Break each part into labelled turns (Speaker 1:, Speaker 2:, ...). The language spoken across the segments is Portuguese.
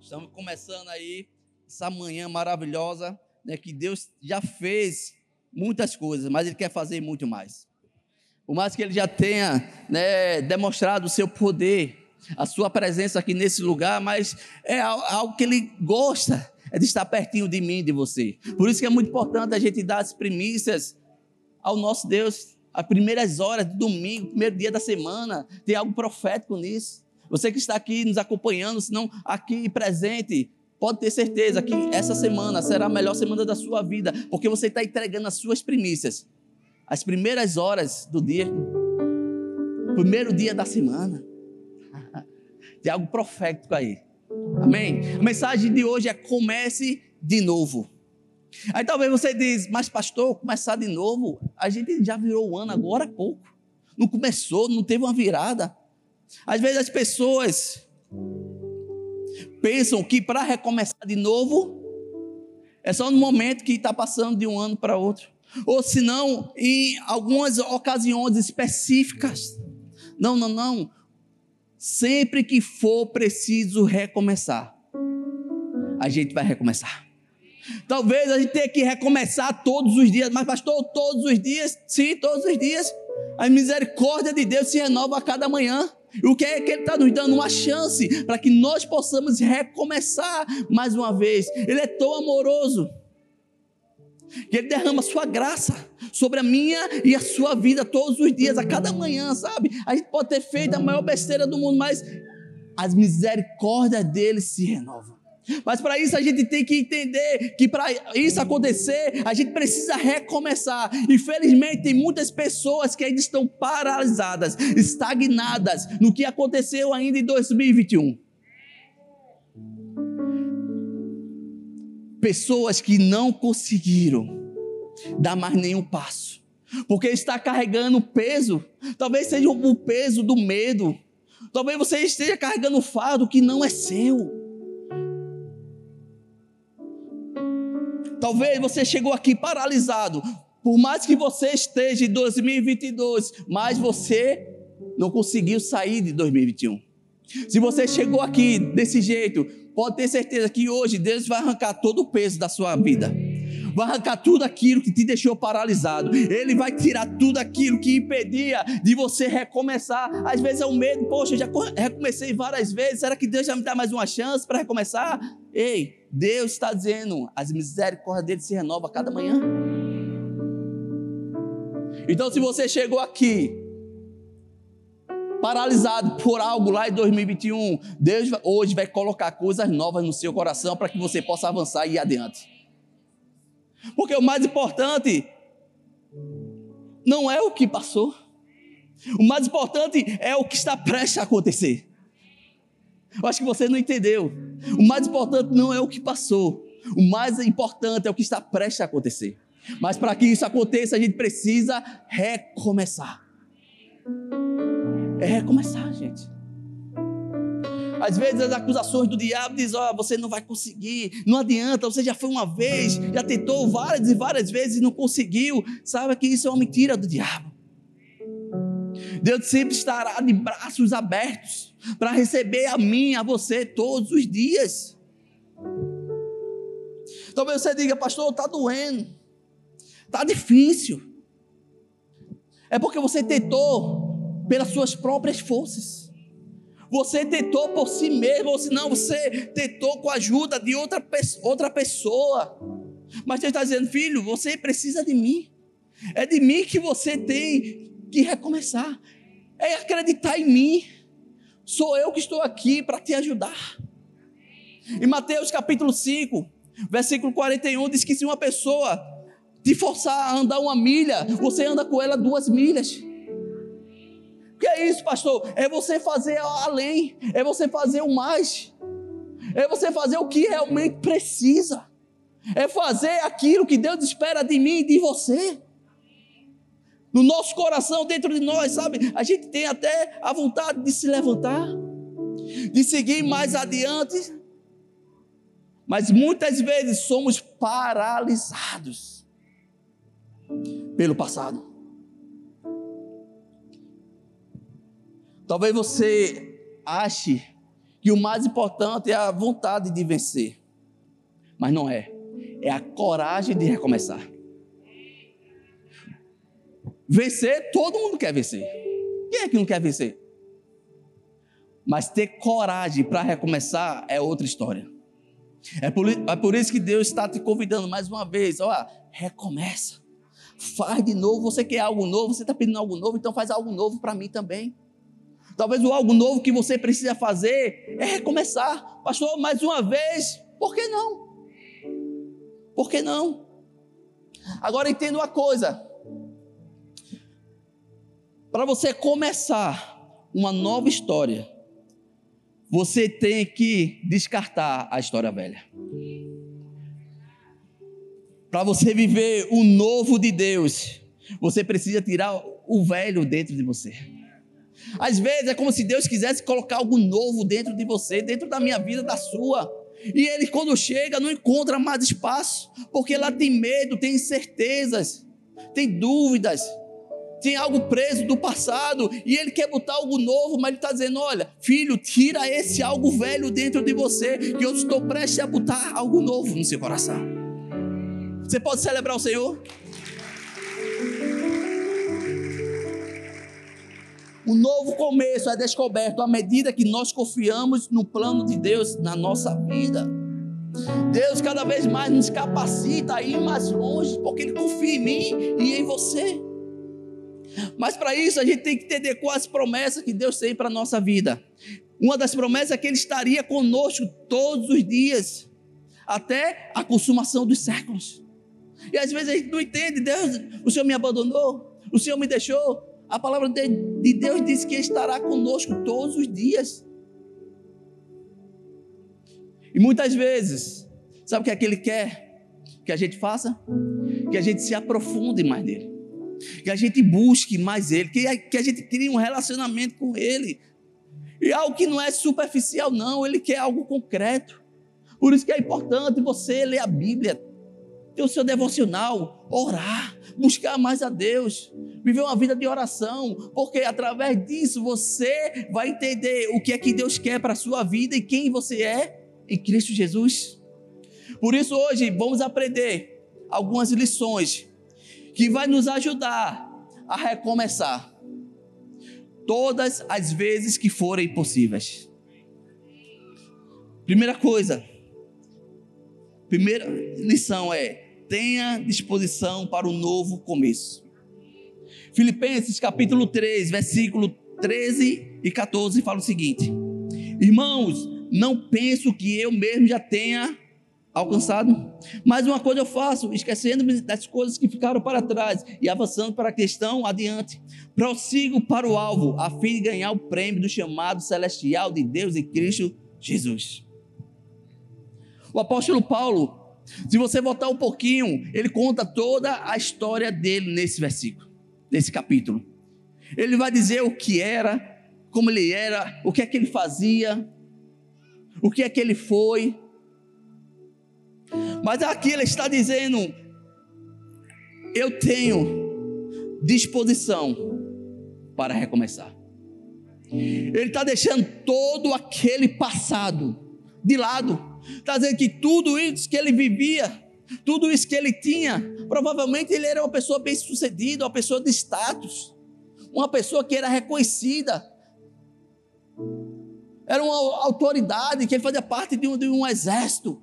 Speaker 1: Estamos começando aí essa manhã maravilhosa, né, que Deus já fez muitas coisas, mas Ele quer fazer muito mais. Por mais que Ele já tenha né, demonstrado o seu poder, a sua presença aqui nesse lugar, mas é algo que Ele gosta, é de estar pertinho de mim, de você. Por isso que é muito importante a gente dar as primícias ao nosso Deus, as primeiras horas do domingo, primeiro dia da semana, tem algo profético nisso. Você que está aqui nos acompanhando, se não aqui presente, pode ter certeza que essa semana será a melhor semana da sua vida, porque você está entregando as suas primícias, as primeiras horas do dia, primeiro dia da semana. Tem algo profético aí. Amém? A mensagem de hoje é comece de novo. Aí talvez você diz, mas pastor, começar de novo, a gente já virou o ano agora há pouco. Não começou, não teve uma virada. Às vezes as pessoas pensam que para recomeçar de novo é só no momento que está passando de um ano para outro. Ou se não, em algumas ocasiões específicas. Não, não, não. Sempre que for preciso recomeçar, a gente vai recomeçar. Talvez a gente tenha que recomeçar todos os dias, mas pastor, todos os dias? Sim, todos os dias. A misericórdia de Deus se renova a cada manhã. O que é que Ele está nos dando? Uma chance para que nós possamos recomeçar mais uma vez. Ele é tão amoroso que Ele derrama Sua graça sobre a minha e a sua vida todos os dias, a cada manhã, sabe? A gente pode ter feito a maior besteira do mundo, mas as misericórdias dele se renovam. Mas para isso a gente tem que entender que para isso acontecer, a gente precisa recomeçar. Infelizmente, tem muitas pessoas que ainda estão paralisadas, estagnadas no que aconteceu ainda em 2021. Pessoas que não conseguiram dar mais nenhum passo, porque está carregando peso, talvez seja o peso do medo, talvez você esteja carregando o fardo que não é seu. Talvez você chegou aqui paralisado. Por mais que você esteja em 2022, mas você não conseguiu sair de 2021. Se você chegou aqui desse jeito, pode ter certeza que hoje Deus vai arrancar todo o peso da sua vida. Vai arrancar tudo aquilo que te deixou paralisado. Ele vai tirar tudo aquilo que impedia de você recomeçar. Às vezes é um medo, poxa, eu já recomecei várias vezes. Será que Deus já me dá mais uma chance para recomeçar? Ei, Deus está dizendo, as misericórdias dele se renovam a cada manhã. Então, se você chegou aqui paralisado por algo lá em 2021, Deus hoje vai colocar coisas novas no seu coração para que você possa avançar e ir adiante. Porque o mais importante não é o que passou. O mais importante é o que está prestes a acontecer. Eu acho que você não entendeu. O mais importante não é o que passou. O mais importante é o que está prestes a acontecer. Mas para que isso aconteça, a gente precisa recomeçar. É recomeçar, gente. Às vezes as acusações do diabo dizem: Ó, oh, você não vai conseguir, não adianta, você já foi uma vez, já tentou várias e várias vezes e não conseguiu. Sabe que isso é uma mentira do diabo. Deus sempre estará de braços abertos para receber a mim, a você, todos os dias. Talvez você diga, pastor, está doendo, está difícil. É porque você tentou pelas suas próprias forças. Você tentou por si mesmo, ou senão você tentou com a ajuda de outra, outra pessoa. Mas Deus está dizendo, filho, você precisa de mim. É de mim que você tem que recomeçar. É acreditar em mim. Sou eu que estou aqui para te ajudar. Em Mateus capítulo 5, versículo 41, diz que se uma pessoa te forçar a andar uma milha, você anda com ela duas milhas. O que é isso, pastor? É você fazer além, é você fazer o mais, é você fazer o que realmente precisa, é fazer aquilo que Deus espera de mim e de você no nosso coração, dentro de nós, sabe? A gente tem até a vontade de se levantar, de seguir mais adiante, mas muitas vezes somos paralisados pelo passado. Talvez você ache que o mais importante é a vontade de vencer. Mas não é. É a coragem de recomeçar. Vencer, todo mundo quer vencer. Quem é que não quer vencer? Mas ter coragem para recomeçar é outra história. É por, é por, isso que Deus está te convidando mais uma vez. Olha, recomeça. Faz de novo. Você quer algo novo, você está pedindo algo novo, então faz algo novo para mim também. Talvez o algo novo que você precisa fazer é recomeçar. Pastor, mais uma vez, por que não? Por que não? Agora entenda uma coisa. Para você começar uma nova história, você tem que descartar a história velha. Para você viver o novo de Deus, você precisa tirar o velho dentro de você. Às vezes é como se Deus quisesse colocar algo novo dentro de você, dentro da minha vida, da sua. E ele, quando chega, não encontra mais espaço, porque lá tem medo, tem incertezas, tem dúvidas tem algo preso do passado e ele quer botar algo novo, mas ele está dizendo: olha, filho, tira esse algo velho dentro de você, que eu estou prestes a botar algo novo no seu coração. Você pode celebrar o Senhor? O novo começo é descoberto à medida que nós confiamos no plano de Deus na nossa vida. Deus cada vez mais nos capacita a ir mais longe, porque Ele confia em mim e em você. Mas para isso a gente tem que entender quais promessas que Deus tem para a nossa vida. Uma das promessas é que Ele estaria conosco todos os dias, até a consumação dos séculos. E às vezes a gente não entende, Deus, o Senhor me abandonou, o Senhor me deixou. A palavra de Deus diz que Ele estará conosco todos os dias. E muitas vezes, sabe o que é que Ele quer que a gente faça? Que a gente se aprofunde mais nele que a gente busque mais Ele, que a, que a gente crie um relacionamento com Ele. E algo que não é superficial, não, Ele quer algo concreto. Por isso que é importante você ler a Bíblia, ter o seu devocional, orar, buscar mais a Deus, viver uma vida de oração, porque através disso você vai entender o que é que Deus quer para a sua vida e quem você é em Cristo Jesus. Por isso hoje vamos aprender algumas lições que vai nos ajudar a recomeçar todas as vezes que forem possíveis. Primeira coisa, primeira lição é: tenha disposição para o novo começo. Filipenses capítulo 3, versículo 13 e 14 fala o seguinte: Irmãos, não penso que eu mesmo já tenha alcançado. Mas uma coisa eu faço, esquecendo-me das coisas que ficaram para trás e avançando para a questão adiante. Prossigo para o alvo, a fim de ganhar o prêmio do chamado celestial de Deus e Cristo Jesus. O apóstolo Paulo, se você voltar um pouquinho, ele conta toda a história dele nesse versículo, nesse capítulo. Ele vai dizer o que era, como ele era, o que é que ele fazia, o que é que ele foi, mas aqui ele está dizendo: eu tenho disposição para recomeçar. Ele está deixando todo aquele passado de lado. Está dizendo que tudo isso que ele vivia, tudo isso que ele tinha, provavelmente ele era uma pessoa bem sucedida, uma pessoa de status, uma pessoa que era reconhecida, era uma autoridade, que ele fazia parte de um, de um exército.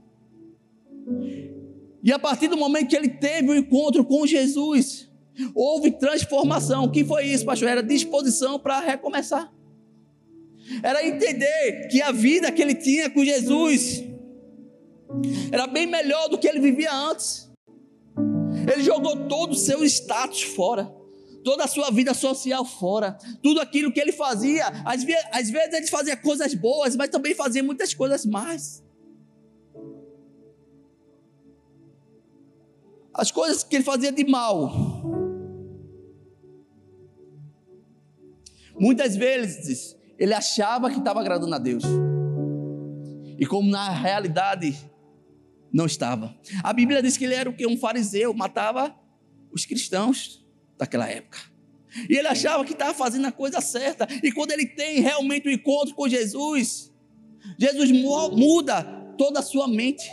Speaker 1: E a partir do momento que ele teve o um encontro com Jesus, houve transformação. O que foi isso, pastor? Era disposição para recomeçar. Era entender que a vida que ele tinha com Jesus era bem melhor do que ele vivia antes. Ele jogou todo o seu status fora, toda a sua vida social fora, tudo aquilo que ele fazia. Às vezes, às vezes ele fazia coisas boas, mas também fazia muitas coisas más. As coisas que ele fazia de mal. Muitas vezes ele achava que estava agradando a Deus. E como na realidade não estava. A Bíblia diz que ele era o que um fariseu, matava os cristãos daquela época. E ele achava que estava fazendo a coisa certa. E quando ele tem realmente o um encontro com Jesus, Jesus muda toda a sua mente.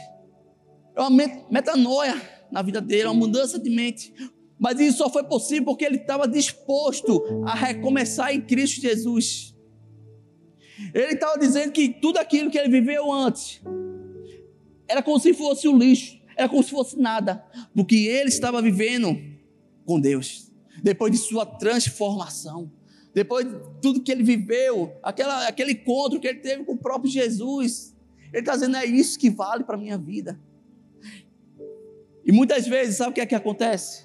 Speaker 1: É uma metanoia na vida dele, uma mudança de mente. Mas isso só foi possível porque ele estava disposto a recomeçar em Cristo Jesus. Ele estava dizendo que tudo aquilo que ele viveu antes era como se fosse um lixo, era como se fosse nada, porque ele estava vivendo com Deus, depois de sua transformação, depois de tudo que ele viveu, aquela, aquele encontro que ele teve com o próprio Jesus. Ele está dizendo: é isso que vale para a minha vida. E muitas vezes, sabe o que é que acontece?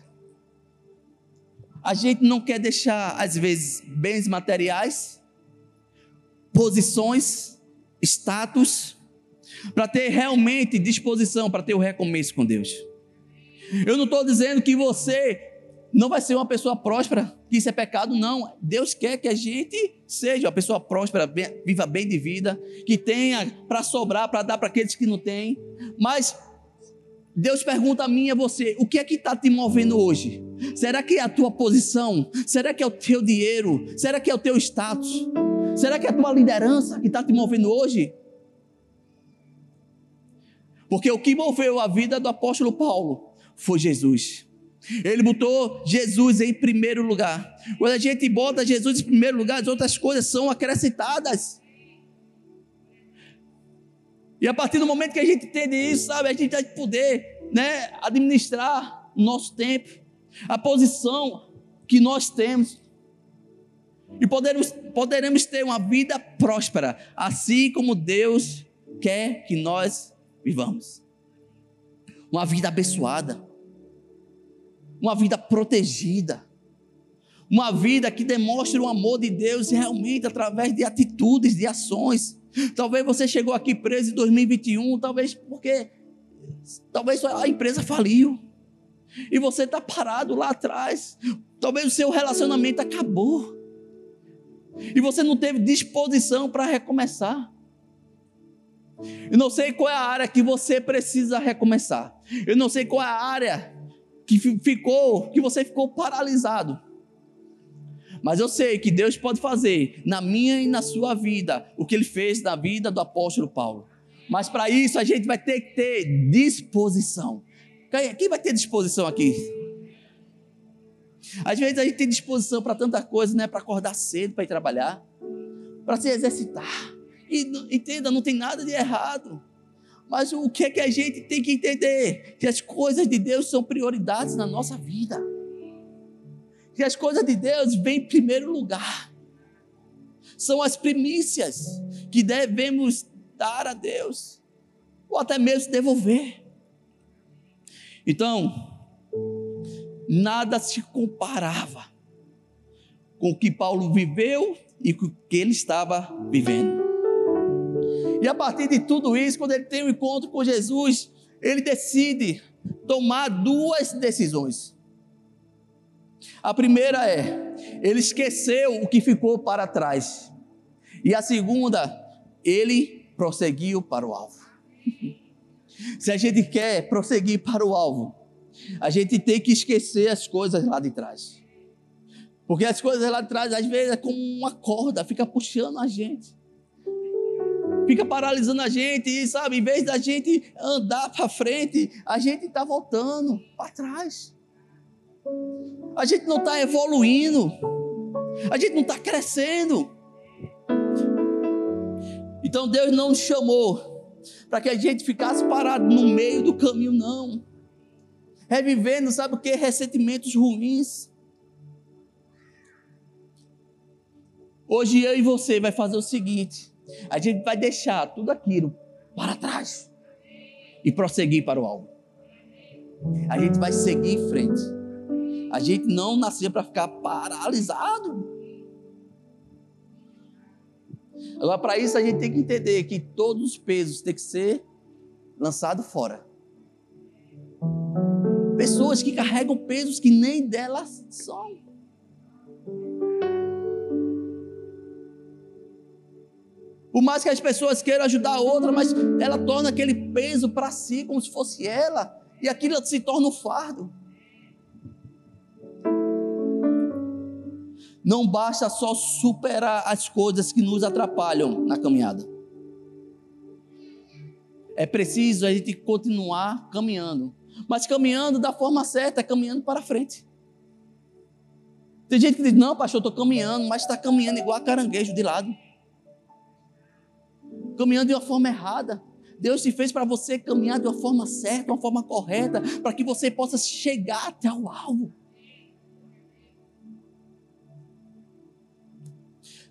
Speaker 1: A gente não quer deixar, às vezes, bens materiais, posições, status, para ter realmente disposição para ter o recomeço com Deus. Eu não estou dizendo que você não vai ser uma pessoa próspera, que isso é pecado, não. Deus quer que a gente seja uma pessoa próspera, viva bem de vida, que tenha para sobrar, para dar para aqueles que não têm. Mas Deus pergunta a mim e a você: o que é que está te movendo hoje? Será que é a tua posição? Será que é o teu dinheiro? Será que é o teu status? Será que é a tua liderança que está te movendo hoje? Porque o que moveu a vida do apóstolo Paulo foi Jesus. Ele botou Jesus em primeiro lugar. Quando a gente bota Jesus em primeiro lugar, as outras coisas são acrescentadas. E a partir do momento que a gente entende isso, sabe, a gente vai poder né, administrar o nosso tempo, a posição que nós temos. E poderemos, poderemos ter uma vida próspera, assim como Deus quer que nós vivamos. Uma vida abençoada, uma vida protegida, uma vida que demonstre o amor de Deus realmente através de atitudes, de ações Talvez você chegou aqui preso em 2021, talvez porque talvez a empresa faliu. E você está parado lá atrás. Talvez o seu relacionamento acabou. E você não teve disposição para recomeçar. Eu não sei qual é a área que você precisa recomeçar. Eu não sei qual é a área que ficou, que você ficou paralisado. Mas eu sei que Deus pode fazer na minha e na sua vida o que ele fez na vida do apóstolo Paulo. Mas para isso a gente vai ter que ter disposição. Quem vai ter disposição aqui? Às vezes a gente tem disposição para tanta coisa, né? Para acordar cedo, para ir trabalhar, para se exercitar. E entenda, não tem nada de errado. Mas o que é que a gente tem que entender? Que as coisas de Deus são prioridades na nossa vida que as coisas de Deus vêm em primeiro lugar. São as primícias que devemos dar a Deus, ou até mesmo devolver. Então, nada se comparava com o que Paulo viveu e com o que ele estava vivendo. E a partir de tudo isso, quando ele tem um encontro com Jesus, ele decide tomar duas decisões. A primeira é, ele esqueceu o que ficou para trás. E a segunda, ele prosseguiu para o alvo. Se a gente quer prosseguir para o alvo, a gente tem que esquecer as coisas lá de trás. Porque as coisas lá de trás, às vezes, é como uma corda, fica puxando a gente. Fica paralisando a gente, e sabe, em vez da gente andar para frente, a gente está voltando para trás. A gente não está evoluindo. A gente não está crescendo. Então Deus não nos chamou para que a gente ficasse parado no meio do caminho, não. Revivendo, sabe o que? Ressentimentos ruins. Hoje eu e você vai fazer o seguinte: a gente vai deixar tudo aquilo para trás e prosseguir para o alvo. A gente vai seguir em frente. A gente não nasceu para ficar paralisado. Agora, para isso, a gente tem que entender que todos os pesos têm que ser lançados fora. Pessoas que carregam pesos que nem delas são. Por mais que as pessoas queiram ajudar a outra, mas ela torna aquele peso para si como se fosse ela, e aquilo se torna um fardo. Não basta só superar as coisas que nos atrapalham na caminhada. é preciso a gente continuar caminhando. Mas caminhando da forma certa, caminhando para frente. Tem gente que diz: Não, pastor, estou caminhando, mas está caminhando igual a caranguejo de lado. Caminhando de uma forma errada. Deus te fez para você caminhar de uma forma certa, uma forma correta, para que você possa chegar até o alvo.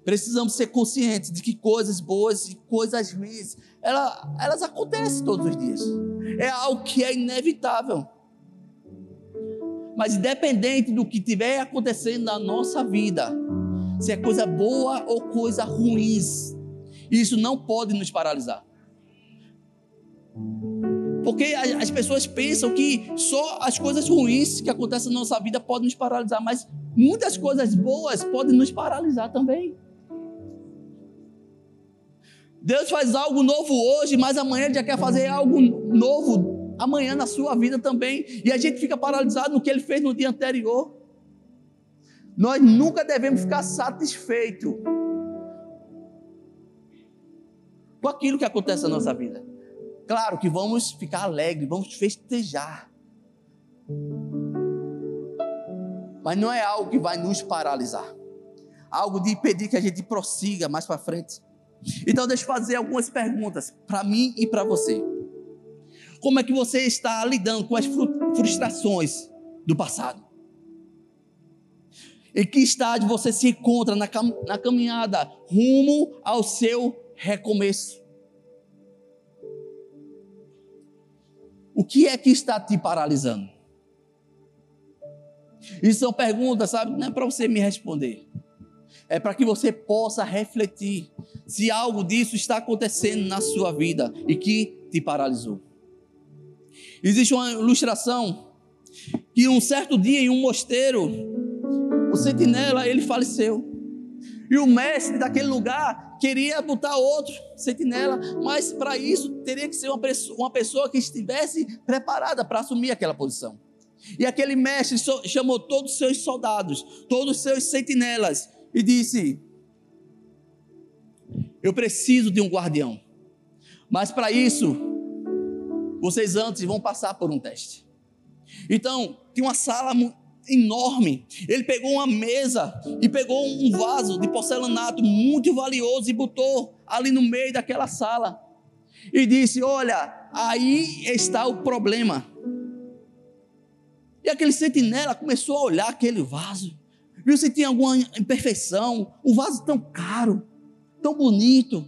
Speaker 1: Precisamos ser conscientes de que coisas boas e coisas ruins, elas, elas acontecem todos os dias. É algo que é inevitável. Mas independente do que estiver acontecendo na nossa vida, se é coisa boa ou coisa ruim, isso não pode nos paralisar. Porque as pessoas pensam que só as coisas ruins que acontecem na nossa vida podem nos paralisar, mas muitas coisas boas podem nos paralisar também. Deus faz algo novo hoje, mas amanhã ele já quer fazer algo novo amanhã na sua vida também. E a gente fica paralisado no que ele fez no dia anterior. Nós nunca devemos ficar satisfeitos com aquilo que acontece na nossa vida. Claro que vamos ficar alegres, vamos festejar. Mas não é algo que vai nos paralisar. Algo de impedir que a gente prossiga mais para frente. Então, deixa eu fazer algumas perguntas para mim e para você. Como é que você está lidando com as frustrações do passado? Em que estágio você se encontra na, cam na caminhada rumo ao seu recomeço? O que é que está te paralisando? Isso são perguntas, sabe? Não é para você me responder é para que você possa refletir se algo disso está acontecendo na sua vida e que te paralisou. Existe uma ilustração que um certo dia em um mosteiro, o sentinela ele faleceu. E o mestre daquele lugar queria botar outro sentinela, mas para isso teria que ser uma pessoa, uma pessoa que estivesse preparada para assumir aquela posição. E aquele mestre chamou todos os seus soldados, todos os seus sentinelas, e disse: Eu preciso de um guardião, mas para isso, vocês antes vão passar por um teste. Então, tinha uma sala enorme. Ele pegou uma mesa e pegou um vaso de porcelanato muito valioso e botou ali no meio daquela sala. E disse: Olha, aí está o problema. E aquele sentinela começou a olhar aquele vaso viu se tinha alguma imperfeição, o vaso tão caro, tão bonito.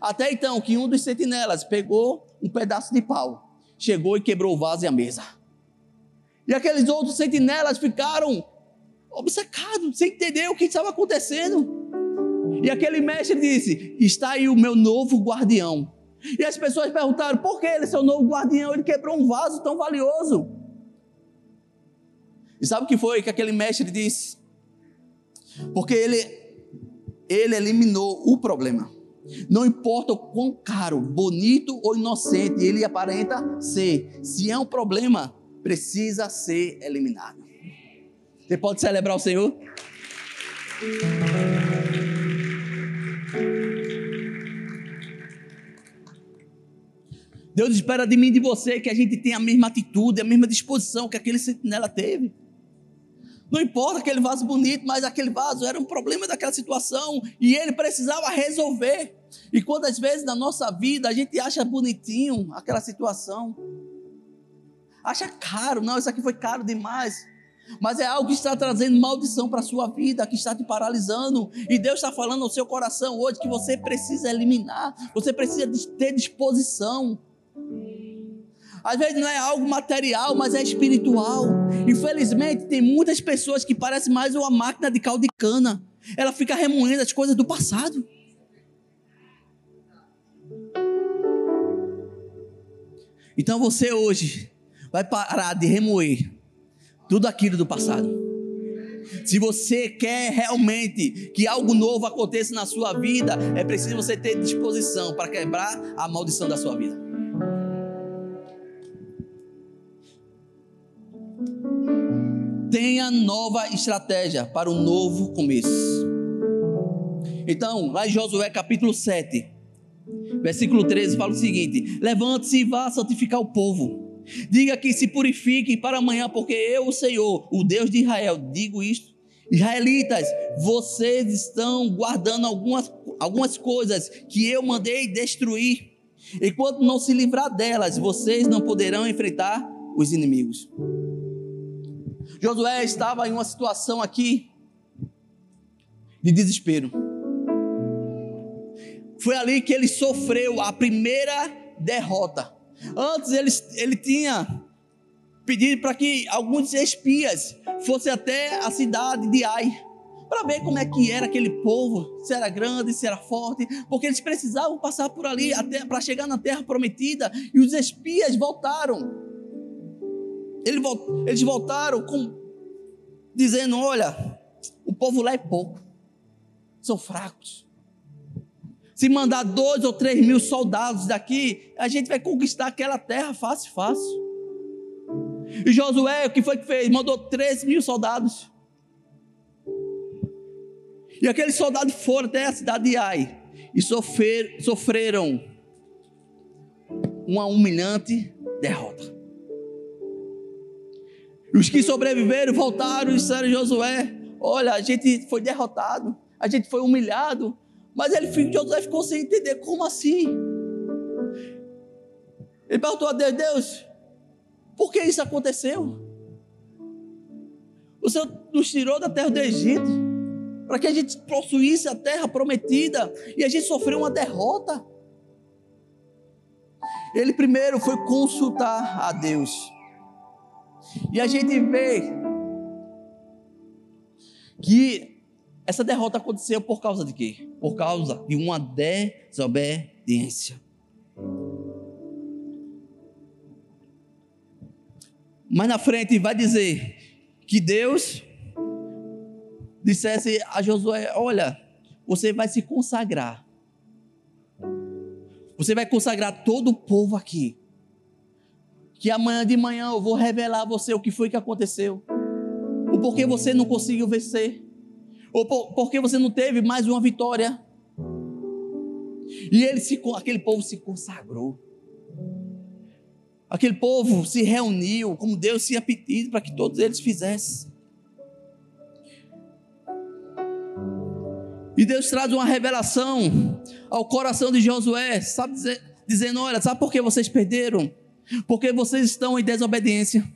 Speaker 1: Até então que um dos sentinelas pegou um pedaço de pau, chegou e quebrou o vaso e a mesa. E aqueles outros sentinelas ficaram obcecados, sem entender o que estava acontecendo. E aquele mestre disse: Está aí o meu novo guardião. E as pessoas perguntaram: Por que ele é seu novo guardião? Ele quebrou um vaso tão valioso. E sabe o que foi que aquele mestre disse? Porque ele, ele eliminou o problema. Não importa o quão caro, bonito ou inocente ele aparenta ser, se é um problema, precisa ser eliminado. Você pode celebrar o Senhor? Deus espera de mim e de você que a gente tenha a mesma atitude, a mesma disposição que aquele sentinela teve. Não importa aquele vaso bonito, mas aquele vaso era um problema daquela situação e ele precisava resolver. E quantas vezes na nossa vida a gente acha bonitinho aquela situação, acha caro, não, isso aqui foi caro demais. Mas é algo que está trazendo maldição para a sua vida, que está te paralisando. E Deus está falando ao seu coração hoje que você precisa eliminar, você precisa ter disposição. Às vezes não é algo material, mas é espiritual. Infelizmente, tem muitas pessoas que parecem mais uma máquina de caldo de cana. Ela fica remoendo as coisas do passado. Então você hoje vai parar de remoer tudo aquilo do passado. Se você quer realmente que algo novo aconteça na sua vida, é preciso você ter disposição para quebrar a maldição da sua vida. Tenha nova estratégia para um novo começo. Então, lá em Josué capítulo 7, Versículo 13 fala o seguinte: Levante-se e vá santificar o povo. Diga que se purifiquem para amanhã, porque eu, o Senhor, o Deus de Israel, digo isto. Israelitas, vocês estão guardando algumas, algumas coisas que eu mandei destruir. Enquanto não se livrar delas, vocês não poderão enfrentar os inimigos. Josué estava em uma situação aqui de desespero. Foi ali que ele sofreu a primeira derrota. Antes ele, ele tinha pedido para que alguns espias fossem até a cidade de Ai para ver como é que era aquele povo, se era grande, se era forte, porque eles precisavam passar por ali até para chegar na terra prometida, e os espias voltaram. Eles voltaram com, dizendo: Olha, o povo lá é pouco, são fracos. Se mandar dois ou três mil soldados daqui, a gente vai conquistar aquela terra fácil, fácil. E Josué, o que foi que fez? Mandou três mil soldados. E aqueles soldados foram até a cidade de Ai e sofrer, sofreram uma humilhante derrota. Os que sobreviveram voltaram e disseram a Josué: Olha, a gente foi derrotado, a gente foi humilhado. Mas ele, Josué ficou sem entender como assim. Ele perguntou a Deus: Deus, por que isso aconteceu? O Senhor nos tirou da terra do Egito para que a gente possuísse a terra prometida e a gente sofreu uma derrota. Ele primeiro foi consultar a Deus. E a gente vê que essa derrota aconteceu por causa de quê? Por causa de uma desobediência. Mas na frente vai dizer que Deus dissesse a Josué: Olha, você vai se consagrar. Você vai consagrar todo o povo aqui. Que amanhã de manhã eu vou revelar a você o que foi que aconteceu. O porquê você não conseguiu vencer. Ou por, porque você não teve mais uma vitória. E ele se, aquele povo se consagrou. Aquele povo se reuniu, como Deus tinha pedido para que todos eles fizessem. E Deus traz uma revelação ao coração de Josué, sabe dizendo: Olha, sabe por que vocês perderam? Porque vocês estão em desobediência.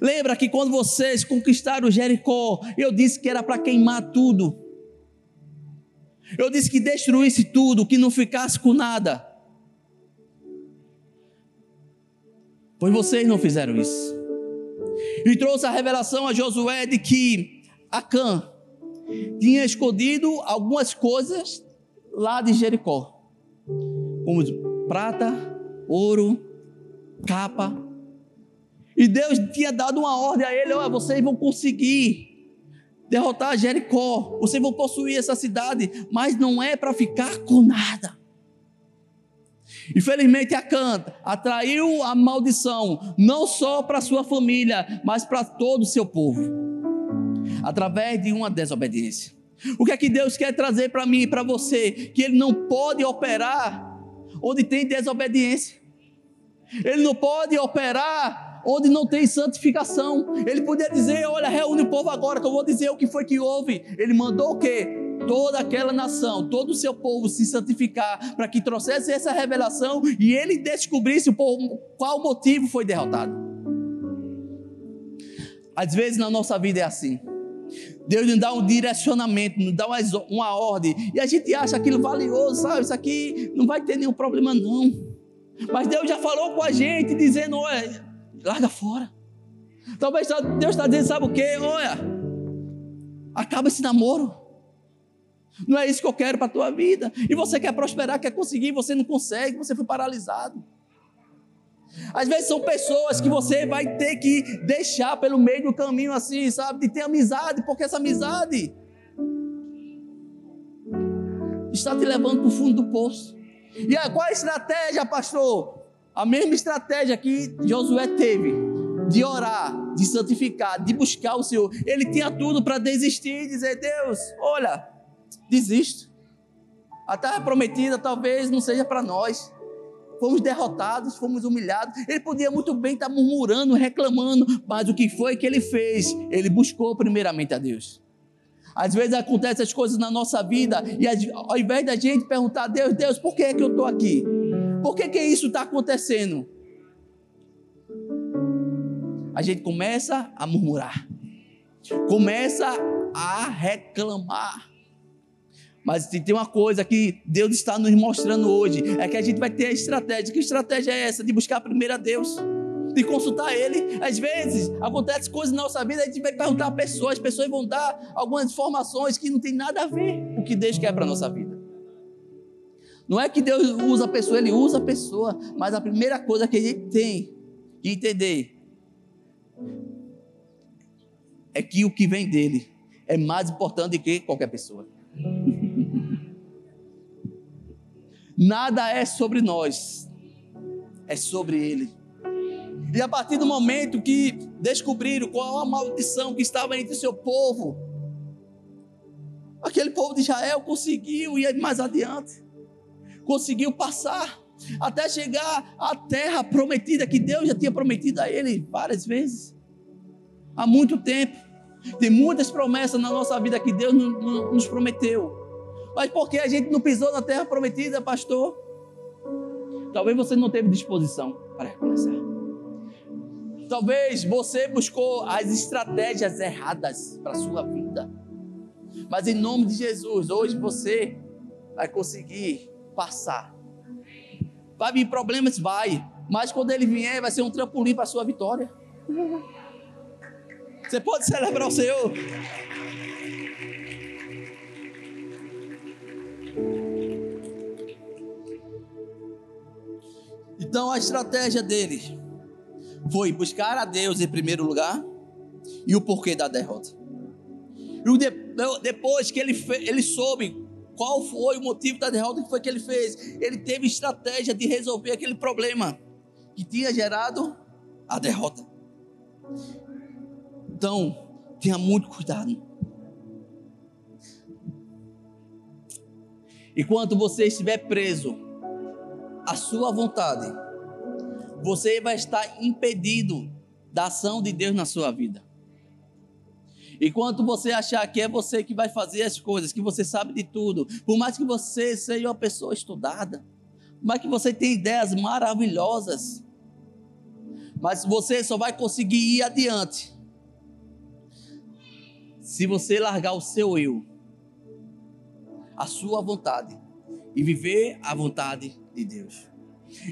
Speaker 1: Lembra que quando vocês conquistaram Jericó, eu disse que era para queimar tudo. Eu disse que destruísse tudo, que não ficasse com nada. Pois vocês não fizeram isso. E trouxe a revelação a Josué de que Acã tinha escondido algumas coisas lá de Jericó, como prata, ouro, capa. E Deus tinha dado uma ordem a ele: olha, vocês vão conseguir derrotar Jericó, vocês vão possuir essa cidade, mas não é para ficar com nada. Infelizmente, Acã atraiu a maldição, não só para sua família, mas para todo o seu povo através de uma desobediência. O que é que Deus quer trazer para mim e para você? Que Ele não pode operar onde tem desobediência. Ele não pode operar onde não tem santificação. Ele podia dizer: Olha, reúne o povo agora, que eu vou dizer o que foi que houve. Ele mandou o quê? Toda aquela nação, todo o seu povo se santificar para que trouxesse essa revelação e ele descobrisse por qual motivo foi derrotado. Às vezes na nossa vida é assim. Deus nos dá um direcionamento, nos dá uma, uma ordem, e a gente acha aquilo valioso, sabe? Isso aqui não vai ter nenhum problema, não. Mas Deus já falou com a gente, dizendo: olha, larga fora. Talvez Deus está dizendo: sabe o que? Olha, acaba esse namoro. Não é isso que eu quero para a tua vida. E você quer prosperar, quer conseguir, você não consegue, você foi paralisado. Às vezes são pessoas que você vai ter que deixar pelo meio do caminho assim, sabe? De ter amizade, porque essa amizade está te levando para o fundo do poço. E aí, qual a estratégia, pastor? A mesma estratégia que Josué teve de orar, de santificar, de buscar o Senhor. Ele tinha tudo para desistir e dizer: Deus, olha, desisto. A terra prometida talvez não seja para nós. Fomos derrotados, fomos humilhados. Ele podia muito bem estar murmurando, reclamando, mas o que foi que ele fez? Ele buscou primeiramente a Deus. Às vezes acontecem as coisas na nossa vida e ao invés da gente perguntar a Deus, Deus, por que é que eu estou aqui? Por que, que isso está acontecendo? A gente começa a murmurar, começa a reclamar. Mas tem uma coisa que Deus está nos mostrando hoje: é que a gente vai ter a estratégia. Que estratégia é essa? De buscar primeiro a Deus, de consultar Ele. Às vezes acontecem coisas na nossa vida, a gente vai perguntar a pessoas, as pessoas vão dar algumas informações que não tem nada a ver com o que Deus quer para a nossa vida. Não é que Deus usa a pessoa, Ele usa a pessoa, mas a primeira coisa que a gente tem que entender é que o que vem dele é mais importante do que qualquer pessoa. Nada é sobre nós, é sobre Ele. E a partir do momento que descobriram qual a maldição que estava entre o seu povo, aquele povo de Israel conseguiu ir mais adiante, conseguiu passar até chegar à terra prometida que Deus já tinha prometido a ele várias vezes, há muito tempo. Tem muitas promessas na nossa vida que Deus nos prometeu. Mas porque a gente não pisou na terra prometida, pastor? Talvez você não teve disposição para recomeçar. Talvez você buscou as estratégias erradas para a sua vida. Mas em nome de Jesus, hoje você vai conseguir passar. Vai vir problemas? Vai. Mas quando ele vier, vai ser um trampolim para a sua vitória. Você pode celebrar o Senhor. Então a estratégia dele foi buscar a Deus em primeiro lugar e o porquê da derrota. E depois que ele, ele soube qual foi o motivo da derrota que foi que ele fez, ele teve estratégia de resolver aquele problema que tinha gerado a derrota. Então, tenha muito cuidado. Enquanto você estiver preso a sua vontade, você vai estar impedido da ação de Deus na sua vida. Enquanto você achar que é você que vai fazer as coisas, que você sabe de tudo, por mais que você seja uma pessoa estudada, por mais que você tenha ideias maravilhosas, mas você só vai conseguir ir adiante se você largar o seu eu, a sua vontade e viver a vontade de Deus.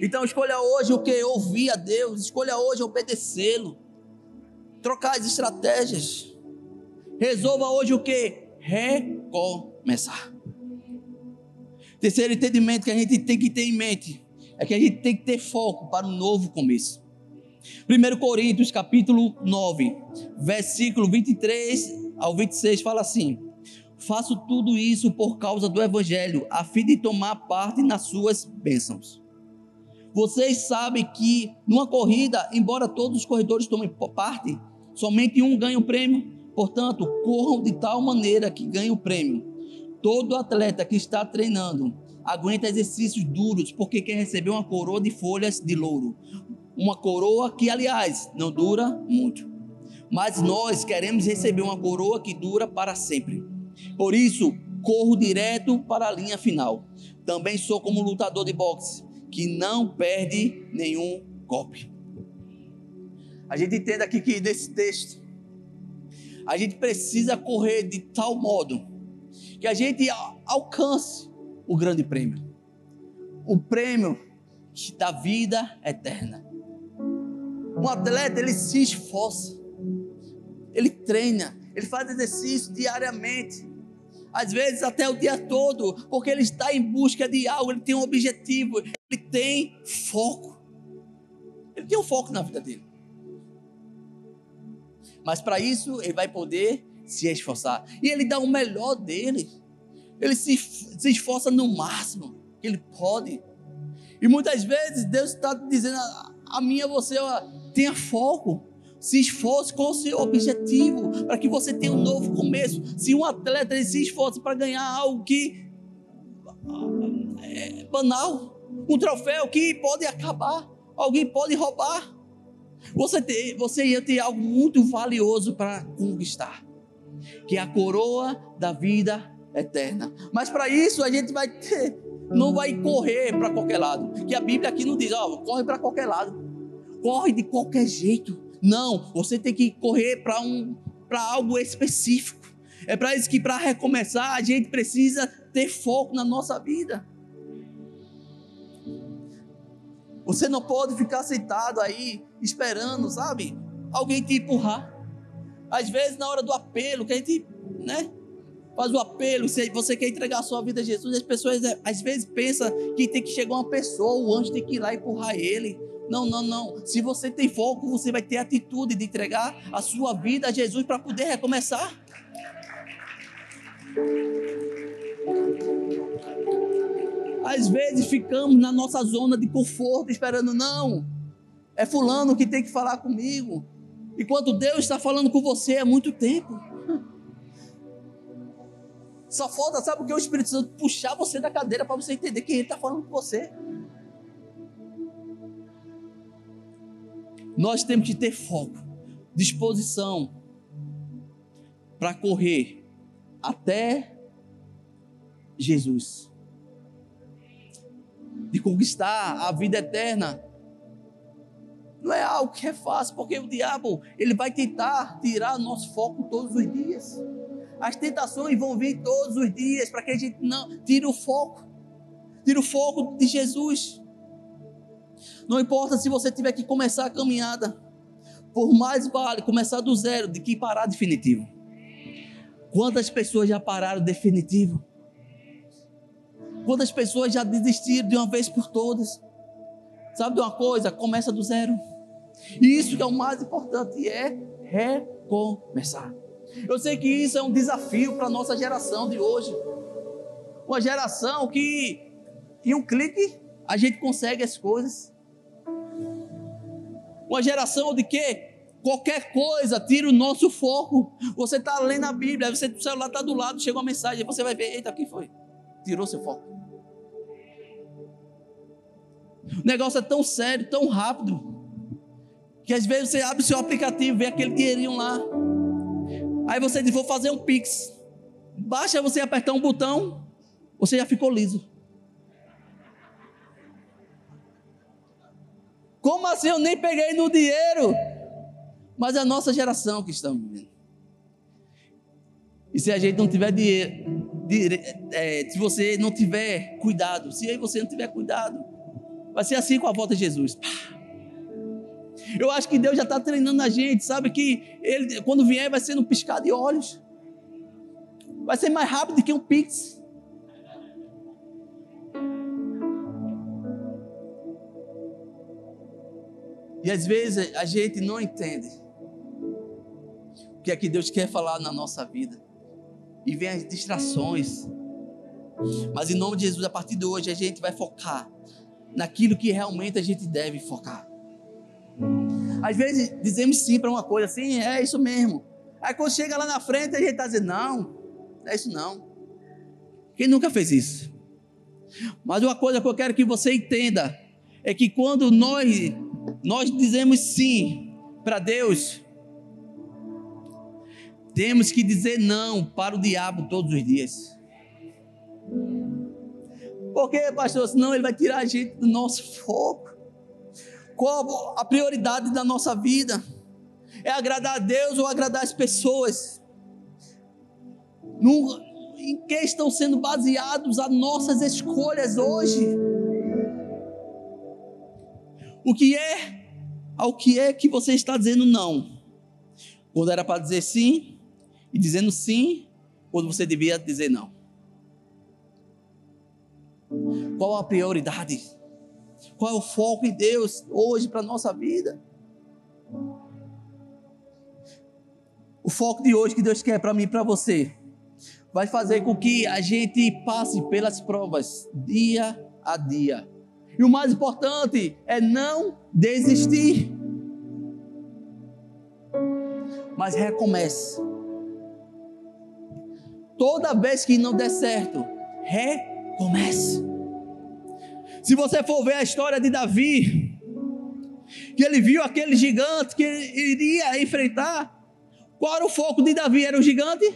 Speaker 1: Então escolha hoje o que? Ouvir a Deus, escolha hoje obedecê-lo. Trocar as estratégias. Resolva hoje o que? Recomeçar. Terceiro entendimento que a gente tem que ter em mente é que a gente tem que ter foco para um novo começo. 1 Coríntios capítulo 9, versículo 23 ao 26 fala assim: Faço tudo isso por causa do Evangelho, a fim de tomar parte nas suas bênçãos. Vocês sabem que numa corrida, embora todos os corredores tomem parte, somente um ganha o prêmio. Portanto, corram de tal maneira que ganhe o prêmio. Todo atleta que está treinando aguenta exercícios duros, porque quer receber uma coroa de folhas de louro. Uma coroa que, aliás, não dura muito. Mas nós queremos receber uma coroa que dura para sempre. Por isso, corro direto para a linha final. Também sou como lutador de boxe, que não perde nenhum golpe. A gente entende aqui que nesse texto, a gente precisa correr de tal modo que a gente alcance o grande prêmio. O prêmio da vida eterna. Um atleta, ele se esforça, ele treina, ele faz exercício diariamente às vezes até o dia todo, porque ele está em busca de algo, ele tem um objetivo, ele tem foco. Ele tem um foco na vida dele. Mas para isso ele vai poder se esforçar. E ele dá o melhor dele. Ele se, se esforça no máximo que ele pode. E muitas vezes Deus está dizendo a, a mim e a você, ó, tenha foco se esforce com o seu objetivo, para que você tenha um novo começo. Se um atleta se esforça para ganhar algo que é, banal, um troféu que pode acabar, alguém pode roubar. Você, ter, você ia ter algo muito valioso para conquistar, que é a coroa da vida eterna. Mas para isso a gente vai ter, não vai correr para qualquer lado, que a Bíblia aqui não diz, ó, corre para qualquer lado, corre de qualquer jeito. Não, você tem que correr para um, para algo específico. É para isso que para recomeçar a gente precisa ter foco na nossa vida. Você não pode ficar sentado aí esperando, sabe? Alguém te empurrar. Às vezes na hora do apelo, que a gente, né? Faz o apelo, se você quer entregar a sua vida a Jesus, as pessoas às vezes pensam que tem que chegar uma pessoa, o anjo tem que ir lá e empurrar ele. Não, não, não. Se você tem foco, você vai ter atitude de entregar a sua vida a Jesus para poder recomeçar. Às vezes ficamos na nossa zona de conforto, esperando, não, é Fulano que tem que falar comigo. Enquanto Deus está falando com você há muito tempo. Só falta, sabe o que? O Espírito Santo puxar você da cadeira para você entender quem Ele está falando com você. Nós temos que ter foco, disposição para correr até Jesus. De conquistar a vida eterna. Não é algo que é fácil, porque o diabo, ele vai tentar tirar nosso foco todos os dias. As tentações vão vir todos os dias para que a gente não tire o foco. Tire o foco de Jesus. Não importa se você tiver que começar a caminhada. Por mais vale começar do zero do que parar definitivo. Quantas pessoas já pararam definitivo? Quantas pessoas já desistiram de uma vez por todas? Sabe de uma coisa? Começa do zero. E isso que é o mais importante é recomeçar. Eu sei que isso é um desafio para a nossa geração de hoje. Uma geração que em um clique a gente consegue as coisas. Uma geração de que qualquer coisa tira o nosso foco. Você está lendo a Bíblia, você, o celular está do lado, chega uma mensagem, você vai ver, eita, o que foi? Tirou seu foco. O negócio é tão sério, tão rápido, que às vezes você abre o seu aplicativo, vê aquele dinheirinho lá. Aí você diz, vou fazer um Pix. Basta você apertar um botão, você já ficou liso. Como assim eu nem peguei no dinheiro? Mas é a nossa geração que estamos vivendo. E se a gente não tiver dinheiro, é, se você não tiver cuidado, se aí você não tiver cuidado, vai ser assim com a volta de Jesus. Eu acho que Deus já está treinando a gente, sabe que ele, quando vier, vai ser no piscar de olhos, vai ser mais rápido que um pix. E às vezes a gente não entende o que é que Deus quer falar na nossa vida. E vem as distrações. Mas em nome de Jesus, a partir de hoje, a gente vai focar naquilo que realmente a gente deve focar. Às vezes dizemos sim para uma coisa assim, é isso mesmo. Aí quando chega lá na frente, a gente está dizendo, não, não é isso não. Quem nunca fez isso? Mas uma coisa que eu quero que você entenda é que quando nós nós dizemos sim para Deus, temos que dizer não para o diabo todos os dias. Por quê, pastor? Senão ele vai tirar a gente do nosso foco. Qual a prioridade da nossa vida? É agradar a Deus ou agradar as pessoas? No, em que estão sendo baseados as nossas escolhas hoje? O que é? Ao que é que você está dizendo não? Quando era para dizer sim, e dizendo sim, quando você devia dizer não. Qual a prioridade? Qual é o foco em Deus hoje para a nossa vida? O foco de hoje que Deus quer para mim e para você vai fazer com que a gente passe pelas provas dia a dia. E o mais importante é não desistir. Mas recomece. Toda vez que não der certo, recomece Comece. Se você for ver a história de Davi, que ele viu aquele gigante que ele iria enfrentar, qual era o foco de Davi? Era o gigante?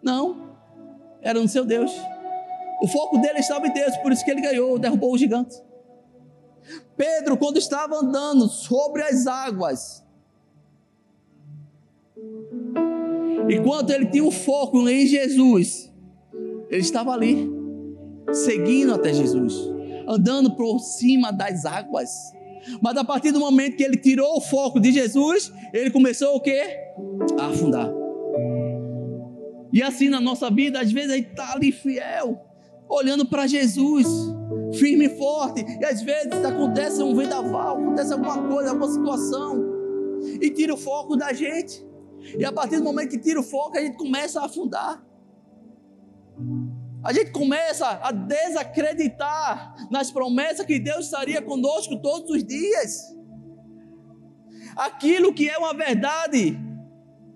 Speaker 1: Não, era no seu Deus. O foco dele estava em Deus, por isso que ele ganhou, derrubou o gigante. Pedro, quando estava andando sobre as águas, enquanto ele tinha o um foco em Jesus, ele estava ali, seguindo até Jesus, andando por cima das águas. Mas a partir do momento que ele tirou o foco de Jesus, ele começou o quê? A afundar. E assim na nossa vida, às vezes a gente está ali fiel, olhando para Jesus, firme e forte. E às vezes acontece um vendaval, acontece alguma coisa, alguma situação, e tira o foco da gente. E a partir do momento que tira o foco, a gente começa a afundar. A gente começa a desacreditar nas promessas que Deus estaria conosco todos os dias. Aquilo que é uma verdade,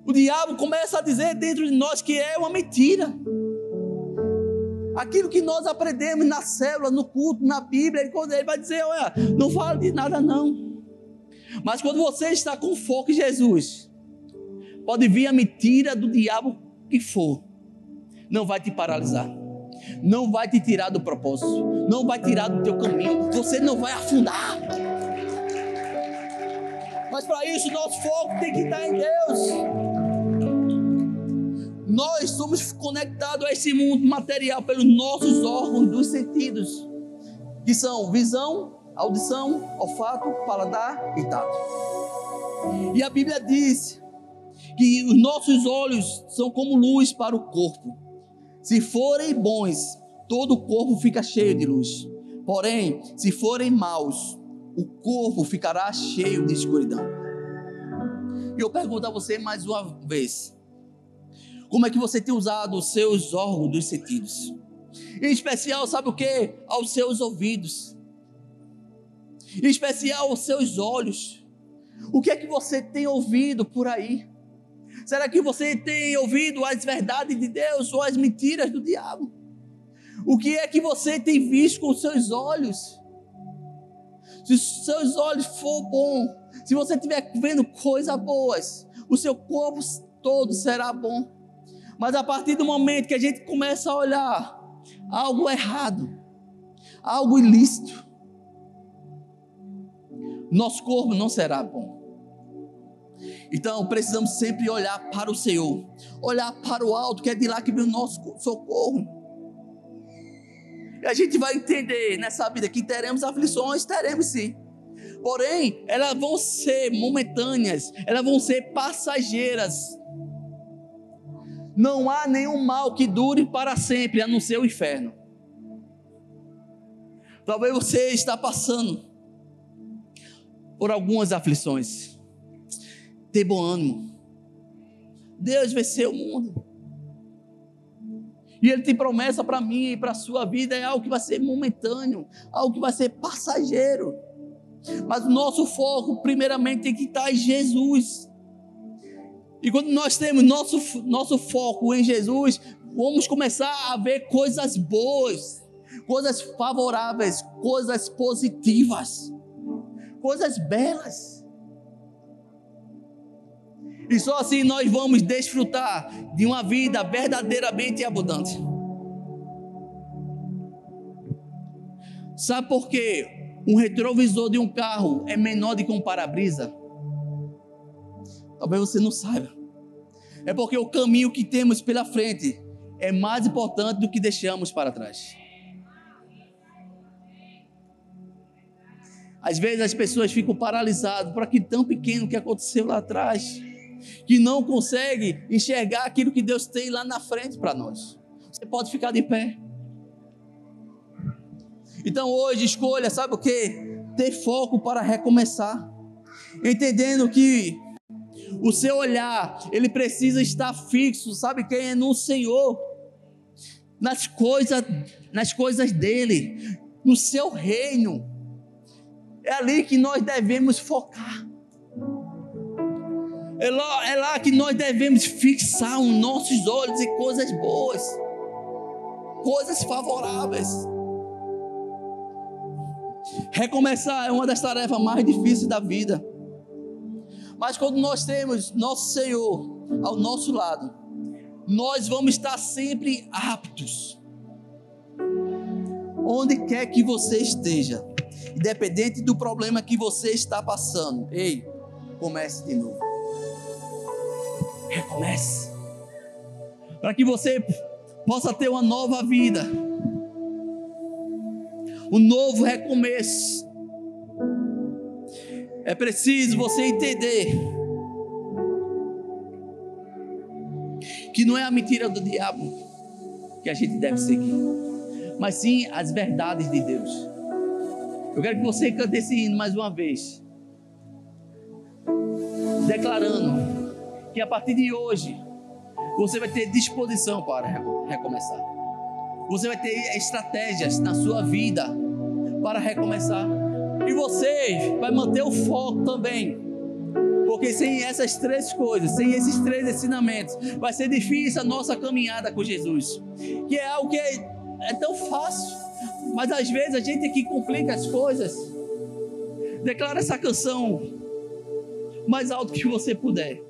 Speaker 1: o diabo começa a dizer dentro de nós que é uma mentira. Aquilo que nós aprendemos na célula, no culto, na Bíblia, ele, ele vai dizer: olha, não fala de nada não. Mas quando você está com foco em Jesus, pode vir a mentira do diabo que for, não vai te paralisar não vai te tirar do propósito, não vai tirar do teu caminho, você não vai afundar. Mas para isso, nosso foco tem que estar em Deus. Nós somos conectados a esse mundo material pelos nossos órgãos dos sentidos, que são visão, audição, olfato, paladar e tato. E a Bíblia diz que os nossos olhos são como luz para o corpo. Se forem bons, todo o corpo fica cheio de luz. Porém, se forem maus, o corpo ficará cheio de escuridão. E eu pergunto a você mais uma vez: como é que você tem usado os seus órgãos dos sentidos? Em especial, sabe o que? Aos seus ouvidos. Em especial, aos seus olhos. O que é que você tem ouvido por aí? Será que você tem ouvido as verdades de Deus ou as mentiras do diabo? O que é que você tem visto com os seus olhos? Se os seus olhos for bom, se você estiver vendo coisas boas, o seu corpo todo será bom. Mas a partir do momento que a gente começa a olhar algo errado, algo ilícito, nosso corpo não será bom. Então precisamos sempre olhar para o Senhor, olhar para o alto, que é de lá que vem o nosso socorro. E a gente vai entender nessa vida que teremos aflições, teremos sim. Porém, elas vão ser momentâneas, elas vão ser passageiras. Não há nenhum mal que dure para sempre, a não ser o inferno. Talvez você está passando por algumas aflições ter bom ânimo. Deus venceu o mundo. E Ele tem promessa para mim e para a sua vida, é algo que vai ser momentâneo, algo que vai ser passageiro. Mas o nosso foco, primeiramente, tem que estar em Jesus. E quando nós temos nosso, nosso foco em Jesus, vamos começar a ver coisas boas, coisas favoráveis, coisas positivas, coisas belas. E só assim nós vamos desfrutar de uma vida verdadeiramente abundante. Sabe por quê? Um retrovisor de um carro é menor do que um para-brisa? Talvez você não saiba. É porque o caminho que temos pela frente é mais importante do que deixamos para trás. Às vezes as pessoas ficam paralisadas por aquilo tão pequeno que aconteceu lá atrás que não consegue enxergar aquilo que Deus tem lá na frente para nós. Você pode ficar de pé. Então hoje escolha, sabe o que? Ter foco para recomeçar. Entendendo que o seu olhar, ele precisa estar fixo, sabe quem é no Senhor, nas coisas, nas coisas dele, no seu reino. É ali que nós devemos focar. É lá, é lá que nós devemos fixar os nossos olhos em coisas boas, coisas favoráveis. Recomeçar é uma das tarefas mais difíceis da vida. Mas quando nós temos nosso Senhor ao nosso lado, nós vamos estar sempre aptos. Onde quer que você esteja, independente do problema que você está passando, ei, comece de novo. Recomece. Para que você possa ter uma nova vida. Um novo recomeço. É preciso você entender que não é a mentira do diabo que a gente deve seguir, mas sim as verdades de Deus. Eu quero que você cante esse hino mais uma vez, declarando que a partir de hoje você vai ter disposição para recomeçar. Você vai ter estratégias na sua vida para recomeçar. E você vai manter o foco também. Porque sem essas três coisas, sem esses três ensinamentos, vai ser difícil a nossa caminhada com Jesus. Que é algo que é, é tão fácil, mas às vezes a gente aqui complica as coisas. Declara essa canção mais alto que você puder.